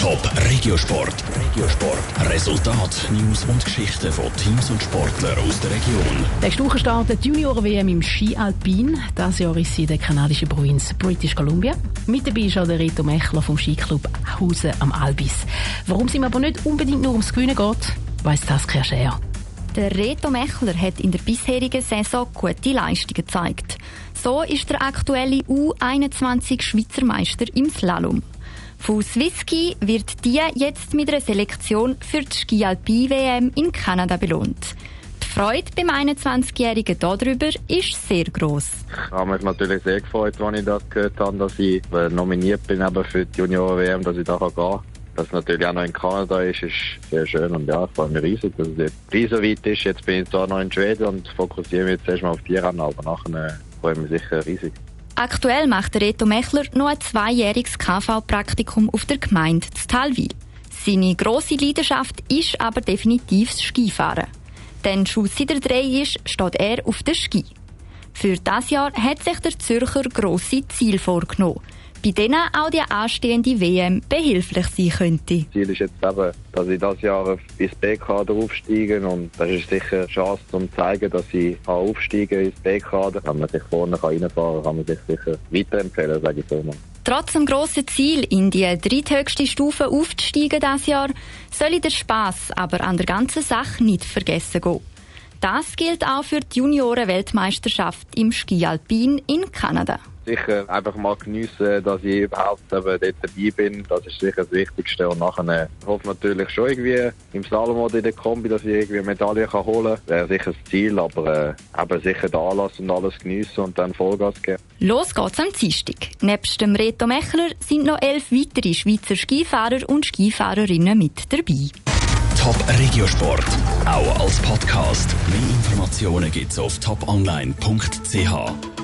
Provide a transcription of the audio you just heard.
Top Regiosport. Regiosport. Resultat, News und Geschichten von Teams und Sportlern aus der Region. Nächste Woche startet die Junior-WM im Ski Alpin. Das Jahr ist sie in der kanadischen Provinz British Columbia. Mit dabei ist auch der Reto Mechler vom Skiclub Hausen am Albis. Warum es ihm aber nicht unbedingt nur ums Gewinnen geht, weiss das Scher. Der Reto Mechler hat in der bisherigen Saison gute Leistungen gezeigt. So ist der aktuelle U21 Schweizer Meister im Slalom. Von Swisski wird die jetzt mit einer Selektion für die Ski Alpin WM in Kanada belohnt. Die Freude beim 21-Jährigen darüber ist sehr gross. Ich habe mich natürlich sehr gefreut, als ich das gehört habe, dass ich nominiert bin für die Junioren-WM, dass ich da gehen kann. Dass es natürlich auch noch in Kanada ist, ist sehr schön und ja, ich freue mich riesig, dass es jetzt so weit ist. Jetzt bin ich zwar noch in Schweden und fokussiere mich jetzt erstmal auf die Rennen, aber nachher freue ich mich sicher riesig. Aktuell macht Reto Mechler noch ein zweijähriges KV-Praktikum auf der Gemeinde Talwil. Seine grosse Leidenschaft ist aber definitiv das Skifahren. Denn schon seit er drei ist, steht er auf der Ski. Für das Jahr hat sich der Zürcher grosse Ziel vorgenommen bei denen auch die anstehende WM behilflich sein könnte. Ziel ist jetzt eben, dass ich dieses Jahr ins B-Kader aufsteige und das ist sicher eine Chance, um zu zeigen, dass ich aufsteigen ins B-Kader. Wenn man sich vorne reinfahren kann, kann man sich sicher weiterempfehlen, sage ich so mal. Trotz dem grossen Ziel, in die dritthöchste Stufe aufzusteigen dieses Jahr, soll der Spass aber an der ganzen Sache nicht vergessen gehen. Das gilt auch für die Junioren-Weltmeisterschaft im Ski Alpin in Kanada sicher einfach mal geniessen, dass ich überhaupt eben dort dabei bin. Das ist sicher das Wichtigste. Und nachher hoffe natürlich schon irgendwie im Slalom oder in der Kombi, dass ich irgendwie eine Medaille kann holen kann. Wäre sicher das Ziel, aber äh, eben sicher den Anlass und alles geniessen und dann Vollgas geben. Los geht's am Dienstag. Nebst dem Reto Mechler sind noch elf weitere Schweizer Skifahrer und Skifahrerinnen mit dabei. Top Regiosport, auch als Podcast. Mehr Informationen gibt's auf toponline.ch.